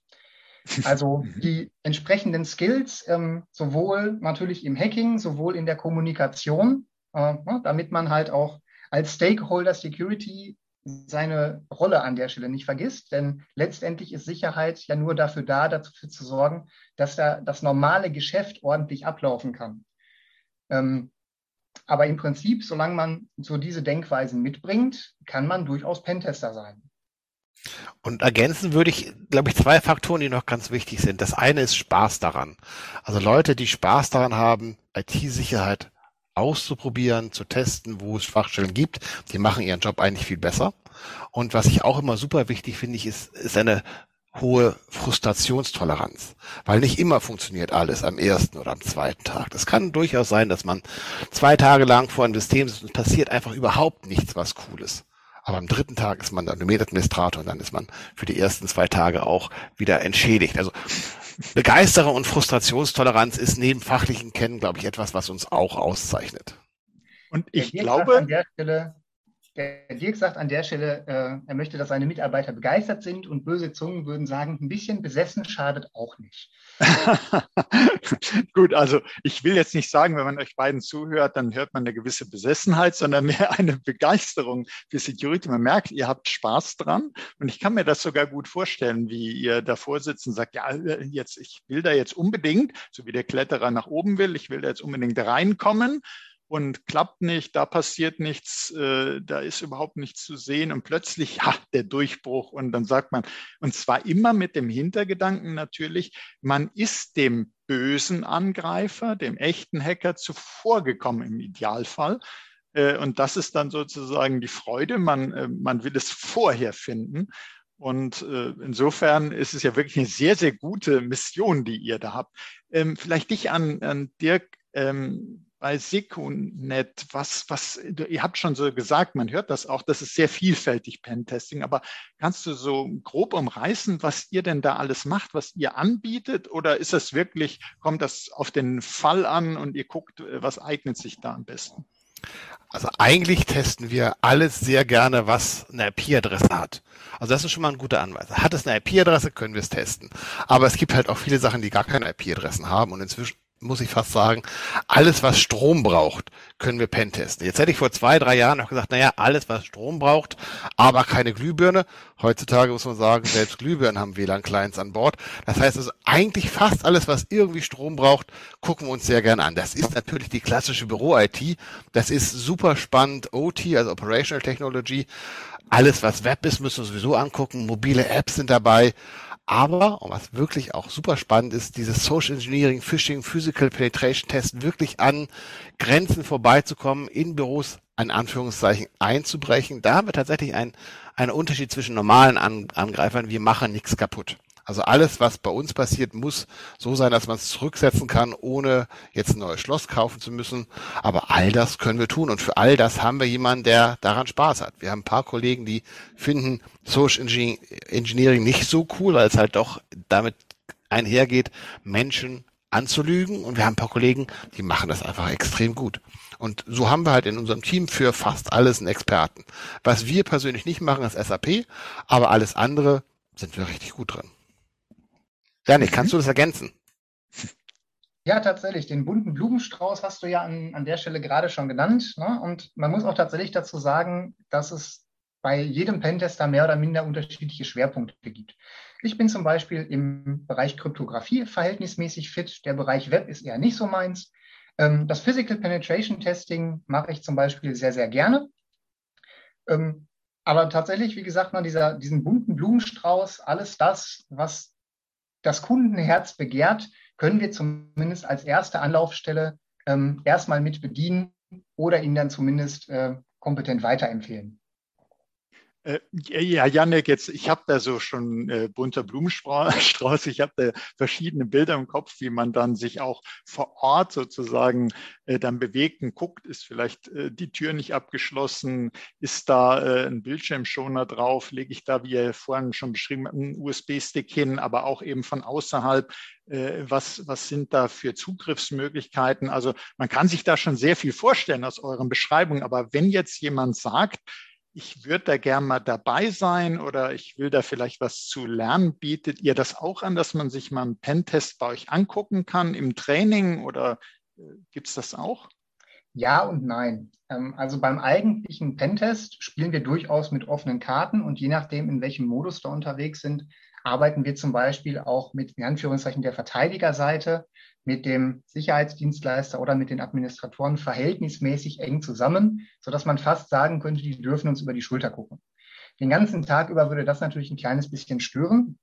Also mhm. die entsprechenden Skills, ähm, sowohl natürlich im Hacking, sowohl in der Kommunikation, äh, ne, damit man halt auch als Stakeholder Security seine Rolle an der Stelle nicht vergisst, denn letztendlich ist Sicherheit ja nur dafür da, dafür zu sorgen, dass da das normale Geschäft ordentlich ablaufen kann. Ähm, aber im Prinzip, solange man so diese Denkweisen mitbringt, kann man durchaus Pentester sein. Und ergänzen würde ich, glaube ich, zwei Faktoren, die noch ganz wichtig sind. Das eine ist Spaß daran. Also Leute, die Spaß daran haben, IT-Sicherheit auszuprobieren, zu testen, wo es Schwachstellen gibt. Die machen ihren Job eigentlich viel besser. Und was ich auch immer super wichtig finde, ist, ist eine hohe Frustrationstoleranz, weil nicht immer funktioniert alles am ersten oder am zweiten Tag. Es kann durchaus sein, dass man zwei Tage lang vor einem System ist und passiert einfach überhaupt nichts, was cool ist. Aber am dritten Tag ist man dann Administrator und dann ist man für die ersten zwei Tage auch wieder entschädigt. Also Begeisterung und Frustrationstoleranz ist neben fachlichen Kennen, glaube ich, etwas, was uns auch auszeichnet. Und ich glaube, an der Stelle, der Dirk sagt an der Stelle, äh, er möchte, dass seine Mitarbeiter begeistert sind und böse Zungen würden sagen, ein bisschen besessen schadet auch nicht. Gut, also ich will jetzt nicht sagen, wenn man euch beiden zuhört, dann hört man eine gewisse Besessenheit, sondern mehr eine Begeisterung für Security. Man merkt, ihr habt Spaß dran und ich kann mir das sogar gut vorstellen, wie ihr davor sitzt und sagt, ja, jetzt, ich will da jetzt unbedingt, so wie der Kletterer nach oben will, ich will da jetzt unbedingt reinkommen und klappt nicht, da passiert nichts, äh, da ist überhaupt nichts zu sehen und plötzlich, ha, der Durchbruch und dann sagt man, und zwar immer mit dem Hintergedanken natürlich, man ist dem bösen Angreifer, dem echten Hacker zuvorgekommen im Idealfall. Äh, und das ist dann sozusagen die Freude, man, äh, man will es vorher finden. Und äh, insofern ist es ja wirklich eine sehr, sehr gute Mission, die ihr da habt. Ähm, vielleicht dich an, an Dirk. Ähm, bei Secunet, was, was, ihr habt schon so gesagt, man hört das auch, das ist sehr vielfältig Pentesting, aber kannst du so grob umreißen, was ihr denn da alles macht, was ihr anbietet? Oder ist das wirklich, kommt das auf den Fall an und ihr guckt, was eignet sich da am besten? Also eigentlich testen wir alles sehr gerne, was eine IP-Adresse hat. Also das ist schon mal ein guter Anweis. Hat es eine IP-Adresse, können wir es testen. Aber es gibt halt auch viele Sachen, die gar keine IP-Adressen haben und inzwischen muss ich fast sagen, alles, was Strom braucht, können wir pentesten. Jetzt hätte ich vor zwei, drei Jahren noch gesagt, naja, alles, was Strom braucht, aber keine Glühbirne. Heutzutage muss man sagen, selbst Glühbirnen haben WLAN-Clients an Bord. Das heißt also, eigentlich fast alles, was irgendwie Strom braucht, gucken wir uns sehr gerne an. Das ist natürlich die klassische Büro-IT. Das ist super spannend. OT, also Operational Technology. Alles, was Web ist, müssen wir sowieso angucken. Mobile Apps sind dabei. Aber, und was wirklich auch super spannend ist, dieses Social Engineering, Phishing, Physical Penetration Test wirklich an Grenzen vorbeizukommen, in Büros an Anführungszeichen einzubrechen. Da haben wir tatsächlich einen, einen Unterschied zwischen normalen Angreifern. Wir machen nichts kaputt. Also alles, was bei uns passiert, muss so sein, dass man es zurücksetzen kann, ohne jetzt ein neues Schloss kaufen zu müssen. Aber all das können wir tun. Und für all das haben wir jemanden, der daran Spaß hat. Wir haben ein paar Kollegen, die finden Social Engineering nicht so cool, weil es halt doch damit einhergeht, Menschen anzulügen. Und wir haben ein paar Kollegen, die machen das einfach extrem gut. Und so haben wir halt in unserem Team für fast alles einen Experten. Was wir persönlich nicht machen, ist SAP, aber alles andere sind wir richtig gut drin. Janik, kannst du das ergänzen? Ja, tatsächlich. Den bunten Blumenstrauß hast du ja an, an der Stelle gerade schon genannt. Ne? Und man muss auch tatsächlich dazu sagen, dass es bei jedem Pentester mehr oder minder unterschiedliche Schwerpunkte gibt. Ich bin zum Beispiel im Bereich Kryptographie verhältnismäßig fit. Der Bereich Web ist eher nicht so meins. Ähm, das Physical Penetration Testing mache ich zum Beispiel sehr, sehr gerne. Ähm, aber tatsächlich, wie gesagt, man dieser, diesen bunten Blumenstrauß, alles das, was das Kundenherz begehrt, können wir zumindest als erste Anlaufstelle ähm, erstmal mit bedienen oder ihn dann zumindest äh, kompetent weiterempfehlen. Äh, ja, Janek, jetzt, ich habe da so schon äh, bunter Blumenstrauß, ich habe da verschiedene Bilder im Kopf, wie man dann sich auch vor Ort sozusagen äh, dann bewegt und guckt, ist vielleicht äh, die Tür nicht abgeschlossen, ist da äh, ein Bildschirmschoner drauf, lege ich da, wie ihr vorhin schon beschrieben habt, einen USB-Stick hin, aber auch eben von außerhalb, äh, was, was sind da für Zugriffsmöglichkeiten? Also man kann sich da schon sehr viel vorstellen aus euren Beschreibungen, aber wenn jetzt jemand sagt, ich würde da gern mal dabei sein oder ich will da vielleicht was zu lernen. Bietet ihr das auch an, dass man sich mal einen Pentest bei euch angucken kann im Training oder äh, gibt es das auch? Ja und nein. Ähm, also beim eigentlichen Pentest spielen wir durchaus mit offenen Karten und je nachdem, in welchem Modus wir unterwegs sind, arbeiten wir zum Beispiel auch mit in Anführungszeichen der Verteidigerseite mit dem Sicherheitsdienstleister oder mit den Administratoren verhältnismäßig eng zusammen, sodass man fast sagen könnte, die dürfen uns über die Schulter gucken. Den ganzen Tag über würde das natürlich ein kleines bisschen stören.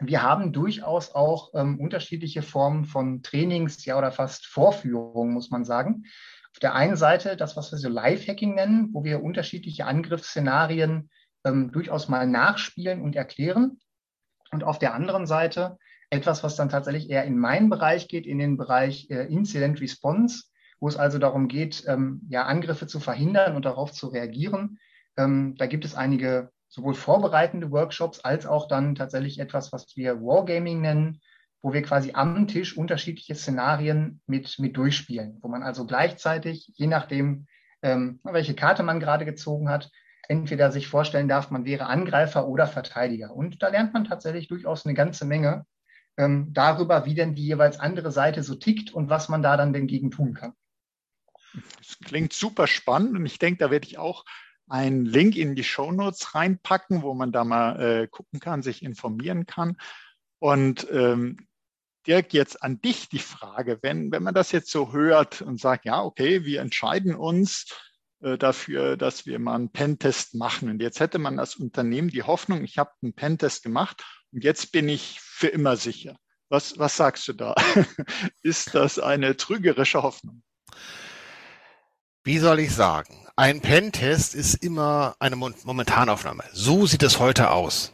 Wir haben durchaus auch ähm, unterschiedliche Formen von Trainings, ja oder fast Vorführungen, muss man sagen. Auf der einen Seite das, was wir so Live-Hacking nennen, wo wir unterschiedliche Angriffsszenarien ähm, durchaus mal nachspielen und erklären. Und auf der anderen Seite etwas, was dann tatsächlich eher in meinen Bereich geht, in den Bereich äh, Incident Response, wo es also darum geht, ähm, ja, Angriffe zu verhindern und darauf zu reagieren. Ähm, da gibt es einige sowohl vorbereitende Workshops als auch dann tatsächlich etwas, was wir Wargaming nennen, wo wir quasi am Tisch unterschiedliche Szenarien mit, mit durchspielen, wo man also gleichzeitig, je nachdem, ähm, welche Karte man gerade gezogen hat, entweder sich vorstellen darf, man wäre Angreifer oder Verteidiger. Und da lernt man tatsächlich durchaus eine ganze Menge, ähm, darüber, wie denn die jeweils andere Seite so tickt und was man da dann denn gegen tun kann. Das klingt super spannend und ich denke, da werde ich auch einen Link in die Show Notes reinpacken, wo man da mal äh, gucken kann, sich informieren kann. Und ähm, Dirk, jetzt an dich die Frage, wenn, wenn man das jetzt so hört und sagt, ja, okay, wir entscheiden uns äh, dafür, dass wir mal einen Pentest machen. Und jetzt hätte man als Unternehmen die Hoffnung, ich habe einen Pentest gemacht jetzt bin ich für immer sicher. Was, was sagst du da? Ist das eine trügerische Hoffnung? Wie soll ich sagen? Ein Pentest ist immer eine Momentanaufnahme. So sieht es heute aus.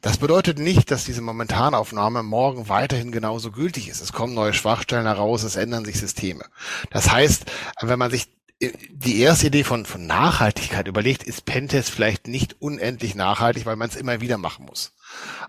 Das bedeutet nicht, dass diese Momentanaufnahme morgen weiterhin genauso gültig ist. Es kommen neue Schwachstellen heraus, es ändern sich Systeme. Das heißt, wenn man sich die erste Idee von, von Nachhaltigkeit überlegt, ist Pentest vielleicht nicht unendlich nachhaltig, weil man es immer wieder machen muss.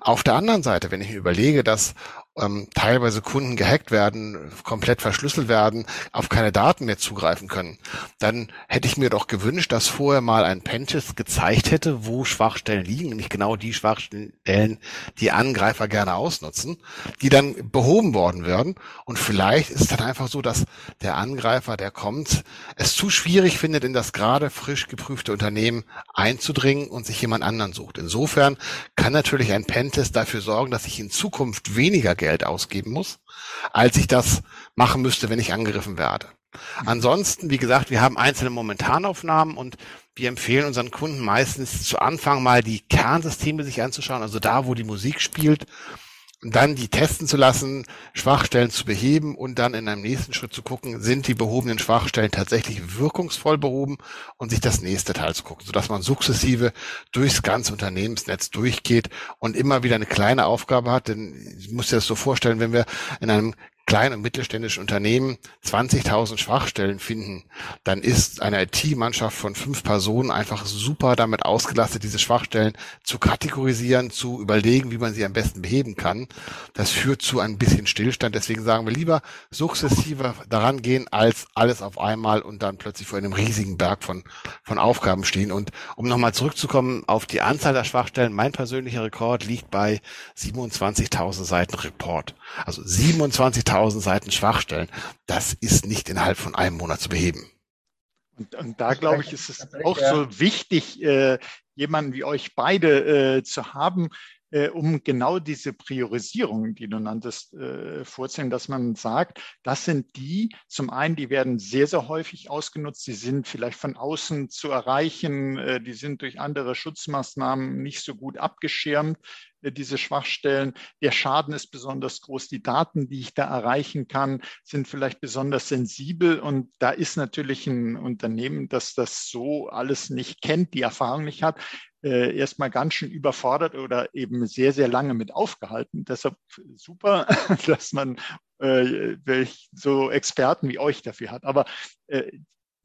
Auf der anderen Seite, wenn ich mir überlege, dass ähm, teilweise Kunden gehackt werden, komplett verschlüsselt werden, auf keine Daten mehr zugreifen können, dann hätte ich mir doch gewünscht, dass vorher mal ein Pentest gezeigt hätte, wo Schwachstellen liegen, nämlich genau die Schwachstellen, die Angreifer gerne ausnutzen, die dann behoben worden werden. Und vielleicht ist es dann einfach so, dass der Angreifer, der kommt, es zu schwierig findet, in das gerade frisch geprüfte Unternehmen einzudringen und sich jemand anderen sucht. Insofern kann natürlich ein Pentest dafür sorgen, dass ich in Zukunft weniger Geld Geld ausgeben muss, als ich das machen müsste, wenn ich angegriffen werde. Ansonsten, wie gesagt, wir haben einzelne Momentanaufnahmen und wir empfehlen unseren Kunden meistens zu Anfang mal die Kernsysteme sich anzuschauen, also da, wo die Musik spielt dann die testen zu lassen, Schwachstellen zu beheben und dann in einem nächsten Schritt zu gucken, sind die behobenen Schwachstellen tatsächlich wirkungsvoll behoben und sich das nächste Teil zu gucken, sodass man sukzessive durchs ganze Unternehmensnetz durchgeht und immer wieder eine kleine Aufgabe hat. Denn ich muss dir das so vorstellen, wenn wir in einem klein- und mittelständische Unternehmen 20.000 Schwachstellen finden, dann ist eine IT-Mannschaft von fünf Personen einfach super damit ausgelastet, diese Schwachstellen zu kategorisieren, zu überlegen, wie man sie am besten beheben kann. Das führt zu ein bisschen Stillstand. Deswegen sagen wir lieber sukzessive daran gehen, als alles auf einmal und dann plötzlich vor einem riesigen Berg von, von Aufgaben stehen. Und um nochmal zurückzukommen auf die Anzahl der Schwachstellen, mein persönlicher Rekord liegt bei 27.000 Seiten Report. Also 27.000 1000 Seiten Schwachstellen. Das ist nicht innerhalb von einem Monat zu beheben. Und, und da glaube ich, ist es auch so wichtig, äh, jemanden wie euch beide äh, zu haben, äh, um genau diese Priorisierung, die du nanntest, äh, vorzunehmen, dass man sagt, das sind die, zum einen, die werden sehr, sehr häufig ausgenutzt, die sind vielleicht von außen zu erreichen, äh, die sind durch andere Schutzmaßnahmen nicht so gut abgeschirmt, äh, diese Schwachstellen. Der Schaden ist besonders groß. Die Daten, die ich da erreichen kann, sind vielleicht besonders sensibel. Und da ist natürlich ein Unternehmen, das das so alles nicht kennt, die Erfahrung nicht hat, äh, erstmal ganz schön überfordert oder eben sehr, sehr lange mit aufgehalten. Deshalb super, dass man äh, so Experten wie euch dafür hat. Aber äh,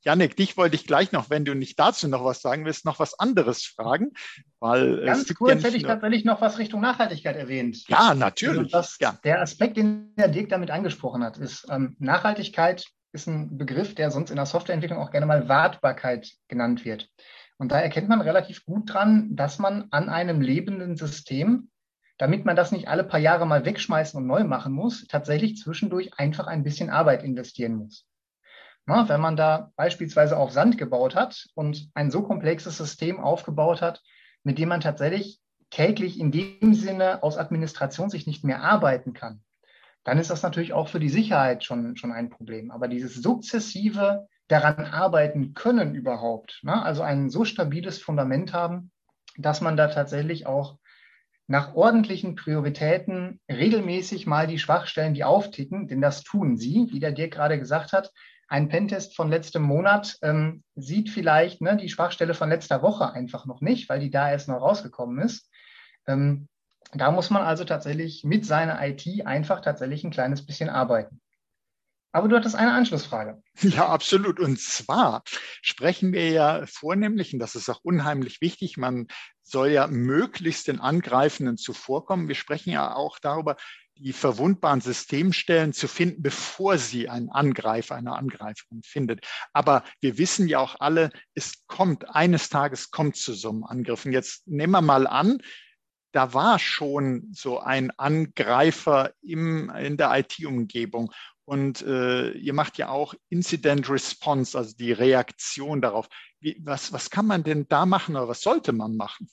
Janik, dich wollte ich gleich noch, wenn du nicht dazu noch was sagen willst, noch was anderes fragen. Weil Ganz kurz ja hätte ich tatsächlich noch was Richtung Nachhaltigkeit erwähnt. Ja, natürlich. Also ja. Der Aspekt, den der Dirk damit angesprochen hat, ist ähm, Nachhaltigkeit ist ein Begriff, der sonst in der Softwareentwicklung auch gerne mal Wartbarkeit genannt wird. Und da erkennt man relativ gut dran, dass man an einem lebenden System, damit man das nicht alle paar Jahre mal wegschmeißen und neu machen muss, tatsächlich zwischendurch einfach ein bisschen Arbeit investieren muss. Na, wenn man da beispielsweise auf Sand gebaut hat und ein so komplexes System aufgebaut hat, mit dem man tatsächlich täglich in dem Sinne aus Administrationssicht nicht mehr arbeiten kann, dann ist das natürlich auch für die Sicherheit schon, schon ein Problem. Aber dieses sukzessive daran arbeiten können überhaupt, ne? also ein so stabiles Fundament haben, dass man da tatsächlich auch nach ordentlichen Prioritäten regelmäßig mal die Schwachstellen, die aufticken, denn das tun sie, wie der Dirk gerade gesagt hat, ein Pentest von letztem Monat ähm, sieht vielleicht ne, die Schwachstelle von letzter Woche einfach noch nicht, weil die da erst noch rausgekommen ist. Ähm, da muss man also tatsächlich mit seiner IT einfach tatsächlich ein kleines bisschen arbeiten. Aber du hattest eine Anschlussfrage. Ja, absolut. Und zwar sprechen wir ja vornehmlich, und das ist auch unheimlich wichtig, man soll ja möglichst den Angreifenden zuvorkommen. Wir sprechen ja auch darüber, die verwundbaren Systemstellen zu finden, bevor sie einen Angreifer, eine Angreiferin findet. Aber wir wissen ja auch alle, es kommt, eines Tages kommt zu so einem Angriff. Und jetzt nehmen wir mal an, da war schon so ein Angreifer im, in der IT-Umgebung. Und äh, ihr macht ja auch Incident Response, also die Reaktion darauf. Wie, was, was kann man denn da machen oder was sollte man machen?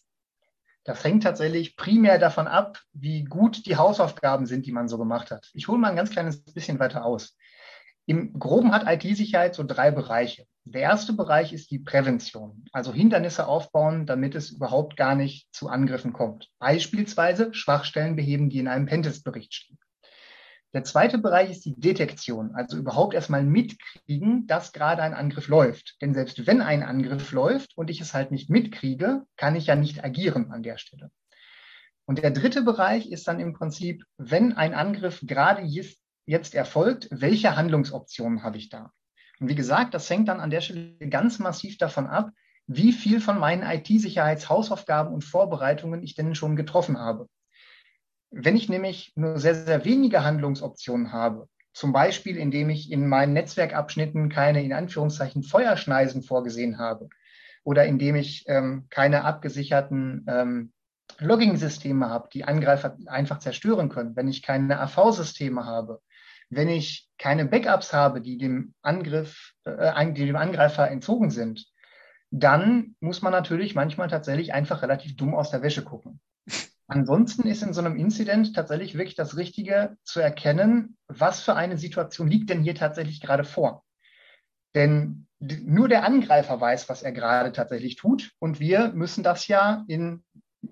Das hängt tatsächlich primär davon ab, wie gut die Hausaufgaben sind, die man so gemacht hat. Ich hole mal ein ganz kleines bisschen weiter aus. Im Groben hat IT-Sicherheit so drei Bereiche. Der erste Bereich ist die Prävention, also Hindernisse aufbauen, damit es überhaupt gar nicht zu Angriffen kommt. Beispielsweise Schwachstellen beheben, die in einem Pentest-Bericht stehen. Der zweite Bereich ist die Detektion, also überhaupt erstmal mitkriegen, dass gerade ein Angriff läuft. Denn selbst wenn ein Angriff läuft und ich es halt nicht mitkriege, kann ich ja nicht agieren an der Stelle. Und der dritte Bereich ist dann im Prinzip, wenn ein Angriff gerade jetzt erfolgt, welche Handlungsoptionen habe ich da? Und wie gesagt, das hängt dann an der Stelle ganz massiv davon ab, wie viel von meinen IT-Sicherheitshausaufgaben und Vorbereitungen ich denn schon getroffen habe. Wenn ich nämlich nur sehr, sehr wenige Handlungsoptionen habe, zum Beispiel indem ich in meinen Netzwerkabschnitten keine in Anführungszeichen Feuerschneisen vorgesehen habe oder indem ich ähm, keine abgesicherten ähm, Logging-Systeme habe, die Angreifer einfach zerstören können, wenn ich keine AV-Systeme habe, wenn ich keine Backups habe, die dem Angriff, äh, die dem Angreifer entzogen sind, dann muss man natürlich manchmal tatsächlich einfach relativ dumm aus der Wäsche gucken. Ansonsten ist in so einem Incident tatsächlich wirklich das Richtige zu erkennen, was für eine Situation liegt denn hier tatsächlich gerade vor. Denn nur der Angreifer weiß, was er gerade tatsächlich tut. Und wir müssen das ja in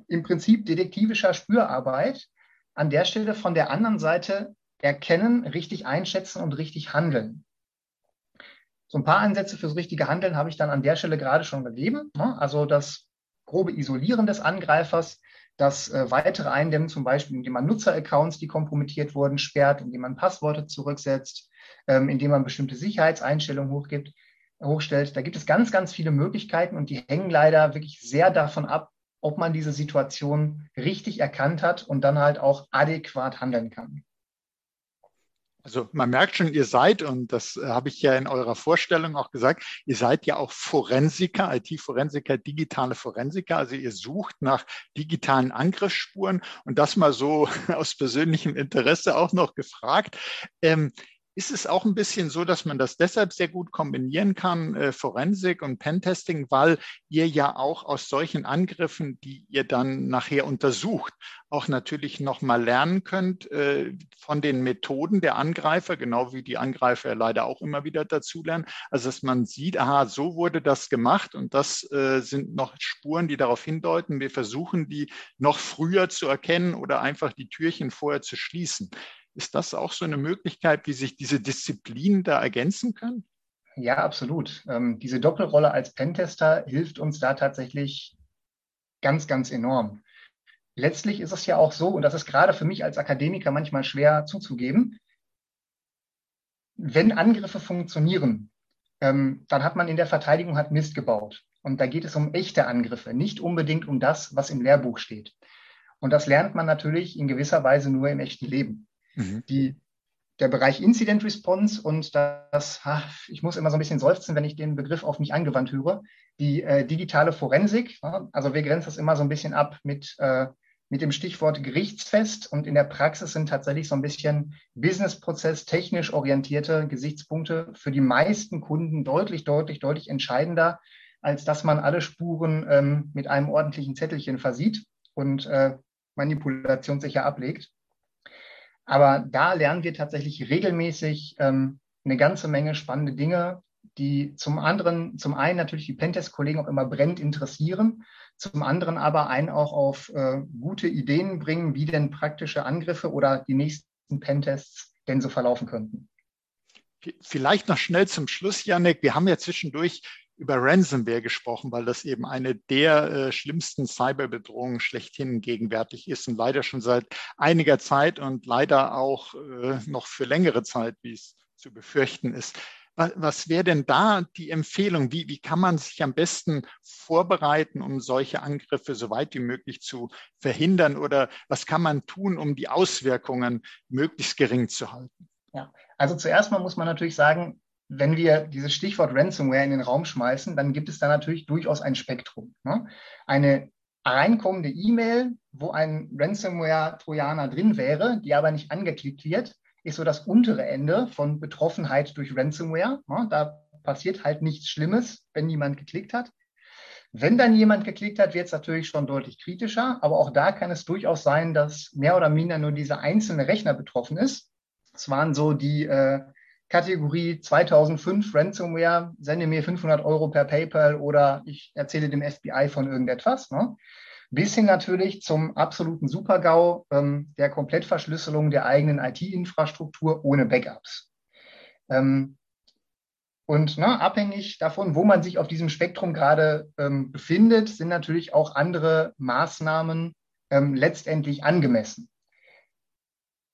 im Prinzip detektivischer Spürarbeit an der Stelle von der anderen Seite erkennen, richtig einschätzen und richtig handeln. So ein paar Ansätze fürs richtige Handeln habe ich dann an der Stelle gerade schon gegeben. Ne? Also das grobe Isolieren des Angreifers, das äh, weitere Eindämmen, zum Beispiel, indem man Nutzeraccounts, die kompromittiert wurden, sperrt, indem man Passworte zurücksetzt, ähm, indem man bestimmte Sicherheitseinstellungen hochgibt, hochstellt. Da gibt es ganz, ganz viele Möglichkeiten und die hängen leider wirklich sehr davon ab, ob man diese Situation richtig erkannt hat und dann halt auch adäquat handeln kann. Also man merkt schon, ihr seid, und das äh, habe ich ja in eurer Vorstellung auch gesagt, ihr seid ja auch Forensiker, IT-Forensiker, digitale Forensiker. Also ihr sucht nach digitalen Angriffsspuren und das mal so aus persönlichem Interesse auch noch gefragt. Ähm, ist es auch ein bisschen so, dass man das deshalb sehr gut kombinieren kann, äh, Forensik und Pentesting, weil ihr ja auch aus solchen Angriffen, die ihr dann nachher untersucht, auch natürlich nochmal lernen könnt äh, von den Methoden der Angreifer, genau wie die Angreifer leider auch immer wieder dazulernen. Also dass man sieht, aha, so wurde das gemacht und das äh, sind noch Spuren, die darauf hindeuten. Wir versuchen, die noch früher zu erkennen oder einfach die Türchen vorher zu schließen. Ist das auch so eine Möglichkeit, wie sich diese Disziplinen da ergänzen können? Ja, absolut. Ähm, diese Doppelrolle als Pentester hilft uns da tatsächlich ganz, ganz enorm. Letztlich ist es ja auch so, und das ist gerade für mich als Akademiker manchmal schwer zuzugeben, wenn Angriffe funktionieren, ähm, dann hat man in der Verteidigung hat Mist gebaut. Und da geht es um echte Angriffe, nicht unbedingt um das, was im Lehrbuch steht. Und das lernt man natürlich in gewisser Weise nur im echten Leben. Mhm. Die, der Bereich Incident Response und das, ach, ich muss immer so ein bisschen seufzen, wenn ich den Begriff auf mich angewandt höre, die äh, digitale Forensik. Ja, also wir grenzen das immer so ein bisschen ab mit, äh, mit dem Stichwort gerichtsfest und in der Praxis sind tatsächlich so ein bisschen Businessprozess technisch orientierte Gesichtspunkte für die meisten Kunden deutlich, deutlich, deutlich entscheidender, als dass man alle Spuren ähm, mit einem ordentlichen Zettelchen versieht und äh, manipulationssicher ablegt. Aber da lernen wir tatsächlich regelmäßig ähm, eine ganze Menge spannende Dinge, die zum anderen, zum einen natürlich die Pentest-Kollegen auch immer brennend interessieren, zum anderen aber einen auch auf äh, gute Ideen bringen, wie denn praktische Angriffe oder die nächsten Pentests denn so verlaufen könnten. Vielleicht noch schnell zum Schluss, Janek. Wir haben ja zwischendurch über Ransomware gesprochen, weil das eben eine der äh, schlimmsten Cyberbedrohungen schlechthin gegenwärtig ist und leider schon seit einiger Zeit und leider auch äh, noch für längere Zeit, wie es zu befürchten ist. Was, was wäre denn da die Empfehlung? Wie, wie kann man sich am besten vorbereiten, um solche Angriffe so weit wie möglich zu verhindern? Oder was kann man tun, um die Auswirkungen möglichst gering zu halten? Ja, also zuerst mal muss man natürlich sagen, wenn wir dieses Stichwort Ransomware in den Raum schmeißen, dann gibt es da natürlich durchaus ein Spektrum. Ne? Eine reinkommende E-Mail, wo ein Ransomware-Trojaner drin wäre, die aber nicht angeklickt wird, ist so das untere Ende von Betroffenheit durch Ransomware. Ne? Da passiert halt nichts Schlimmes, wenn jemand geklickt hat. Wenn dann jemand geklickt hat, wird es natürlich schon deutlich kritischer, aber auch da kann es durchaus sein, dass mehr oder minder nur dieser einzelne Rechner betroffen ist. Es waren so die äh, Kategorie 2005 Ransomware, sende mir 500 Euro per PayPal oder ich erzähle dem FBI von irgendetwas. Ne? Bis hin natürlich zum absoluten Supergau ähm, der Komplettverschlüsselung der eigenen IT-Infrastruktur ohne Backups. Ähm, und ne, abhängig davon, wo man sich auf diesem Spektrum gerade ähm, befindet, sind natürlich auch andere Maßnahmen ähm, letztendlich angemessen.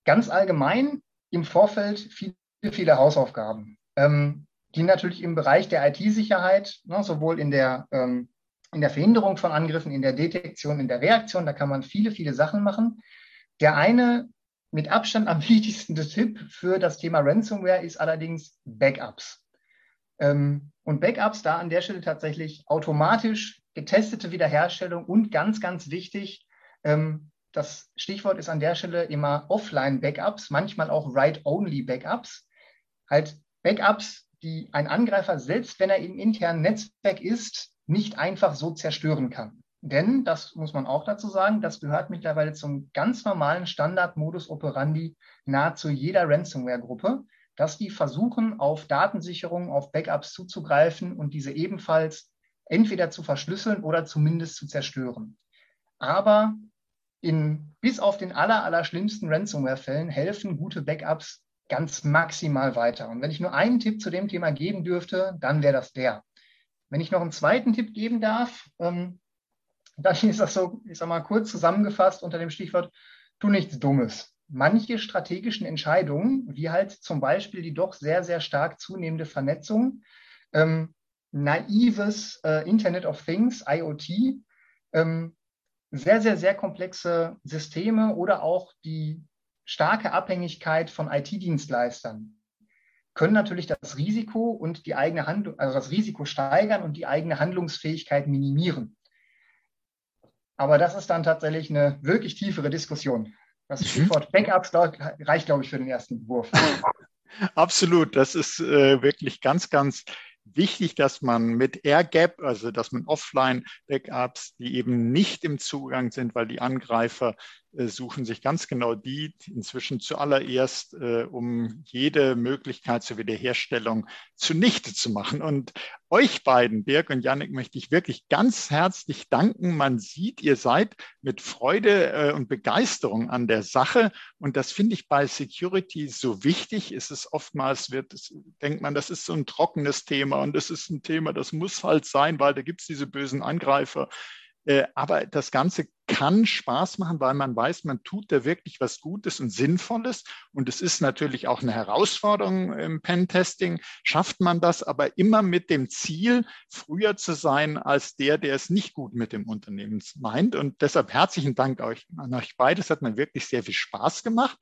Ganz allgemein im Vorfeld viel viele Hausaufgaben, ähm, die natürlich im Bereich der IT-Sicherheit, ne, sowohl in der, ähm, in der Verhinderung von Angriffen, in der Detektion, in der Reaktion, da kann man viele, viele Sachen machen. Der eine mit Abstand am wichtigsten Tipp für das Thema Ransomware ist allerdings Backups. Ähm, und Backups da an der Stelle tatsächlich automatisch getestete Wiederherstellung und ganz, ganz wichtig, ähm, das Stichwort ist an der Stelle immer Offline-Backups, manchmal auch Write-Only-Backups halt Backups, die ein Angreifer, selbst wenn er im internen Netzwerk ist, nicht einfach so zerstören kann. Denn, das muss man auch dazu sagen, das gehört mittlerweile zum ganz normalen Standard-Modus operandi nahezu jeder Ransomware-Gruppe, dass die versuchen, auf Datensicherung, auf Backups zuzugreifen und diese ebenfalls entweder zu verschlüsseln oder zumindest zu zerstören. Aber in, bis auf den aller, aller schlimmsten Ransomware-Fällen helfen gute Backups ganz maximal weiter. Und wenn ich nur einen Tipp zu dem Thema geben dürfte, dann wäre das der. Wenn ich noch einen zweiten Tipp geben darf, ähm, dann ist das so, ich sag mal, kurz zusammengefasst unter dem Stichwort, tu nichts Dummes. Manche strategischen Entscheidungen, wie halt zum Beispiel die doch sehr, sehr stark zunehmende Vernetzung, ähm, naives äh, Internet of Things, IoT, ähm, sehr, sehr, sehr komplexe Systeme oder auch die starke Abhängigkeit von IT-Dienstleistern können natürlich das Risiko und die eigene Handlung, also das Risiko steigern und die eigene Handlungsfähigkeit minimieren. Aber das ist dann tatsächlich eine wirklich tiefere Diskussion. Das mhm. Stichwort Backups reicht, glaube ich, für den ersten Wurf. Absolut, das ist äh, wirklich ganz, ganz wichtig, dass man mit AirGap, also dass man Offline-Backups, die eben nicht im Zugang sind, weil die Angreifer suchen sich ganz genau die inzwischen zuallererst, äh, um jede Möglichkeit zur Wiederherstellung zunichte zu machen. Und euch beiden, Dirk und Janik, möchte ich wirklich ganz herzlich danken. Man sieht, ihr seid mit Freude äh, und Begeisterung an der Sache. Und das finde ich bei Security so wichtig. Es ist oftmals, wird, denkt man, das ist so ein trockenes Thema und es ist ein Thema, das muss halt sein, weil da gibt es diese bösen Angreifer. Äh, aber das Ganze kann Spaß machen, weil man weiß, man tut da wirklich was Gutes und Sinnvolles. Und es ist natürlich auch eine Herausforderung im Pentesting. Schafft man das aber immer mit dem Ziel, früher zu sein als der, der es nicht gut mit dem Unternehmen meint. Und deshalb herzlichen Dank euch, an euch beide. Es hat mir wirklich sehr viel Spaß gemacht.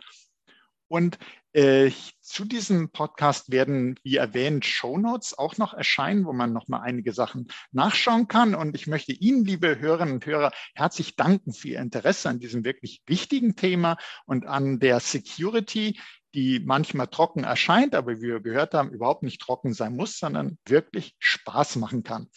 Und äh, zu diesem Podcast werden, wie erwähnt, Shownotes auch noch erscheinen, wo man noch mal einige Sachen nachschauen kann. Und ich möchte Ihnen, liebe Hörerinnen und Hörer, herzlich danken für Ihr Interesse an diesem wirklich wichtigen Thema und an der Security die manchmal trocken erscheint, aber wie wir gehört haben, überhaupt nicht trocken sein muss, sondern wirklich Spaß machen kann.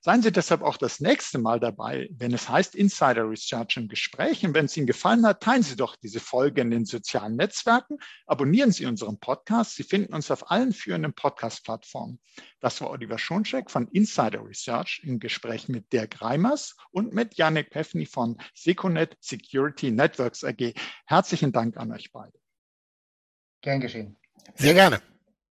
Seien Sie deshalb auch das nächste Mal dabei, wenn es heißt Insider Research im Gespräch. Und wenn es Ihnen gefallen hat, teilen Sie doch diese Folge in den sozialen Netzwerken, abonnieren Sie unseren Podcast. Sie finden uns auf allen führenden Podcast-Plattformen. Das war Oliver Schoncheck von Insider Research im Gespräch mit Dirk Reimers und mit Janik Peffny von Seconet Security Networks AG. Herzlichen Dank an euch beide. Gern geschehen. Sehr gerne.